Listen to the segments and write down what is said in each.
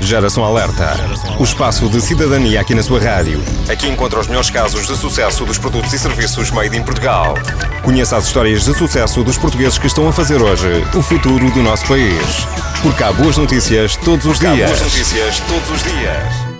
Geração Alerta. O espaço de cidadania aqui na sua rádio. Aqui encontra os melhores casos de sucesso dos produtos e serviços made in Portugal. Conheça as histórias de sucesso dos portugueses que estão a fazer hoje o futuro do nosso país. Porque há boas notícias todos os dias. Há boas notícias todos os dias.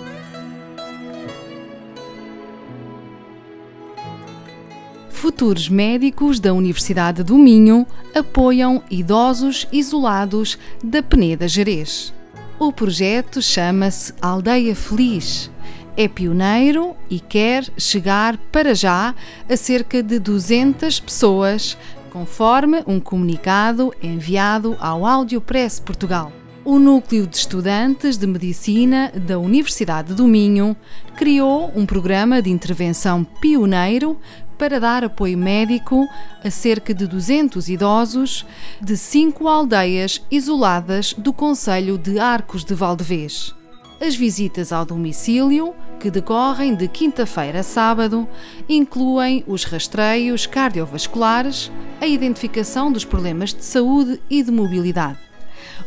Futuros médicos da Universidade do Minho apoiam idosos isolados da Peneda Jerez. O projeto chama-se Aldeia Feliz. É pioneiro e quer chegar para já a cerca de 200 pessoas, conforme um comunicado enviado ao Audiopress Portugal. O Núcleo de Estudantes de Medicina da Universidade do Minho criou um programa de intervenção pioneiro para dar apoio médico a cerca de 200 idosos de cinco aldeias isoladas do Conselho de Arcos de Valdevez. As visitas ao domicílio, que decorrem de quinta-feira a sábado, incluem os rastreios cardiovasculares, a identificação dos problemas de saúde e de mobilidade.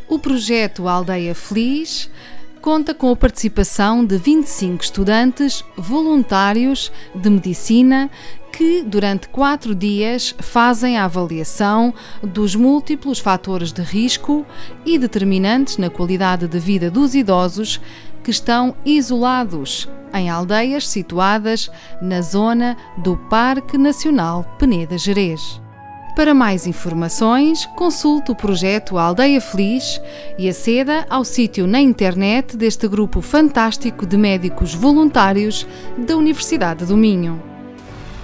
O projeto Aldeia Feliz conta com a participação de 25 estudantes voluntários de medicina que, durante quatro dias, fazem a avaliação dos múltiplos fatores de risco e determinantes na qualidade de vida dos idosos que estão isolados em aldeias situadas na zona do Parque Nacional Peneda Gerês. Para mais informações, consulte o projeto Aldeia Feliz e aceda ao sítio na internet deste grupo fantástico de médicos voluntários da Universidade do Minho.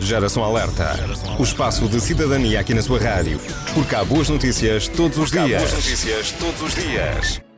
Geração Alerta. O espaço de cidadania aqui na sua rádio. Porque há boas notícias todos os dias. Há boas notícias todos os dias.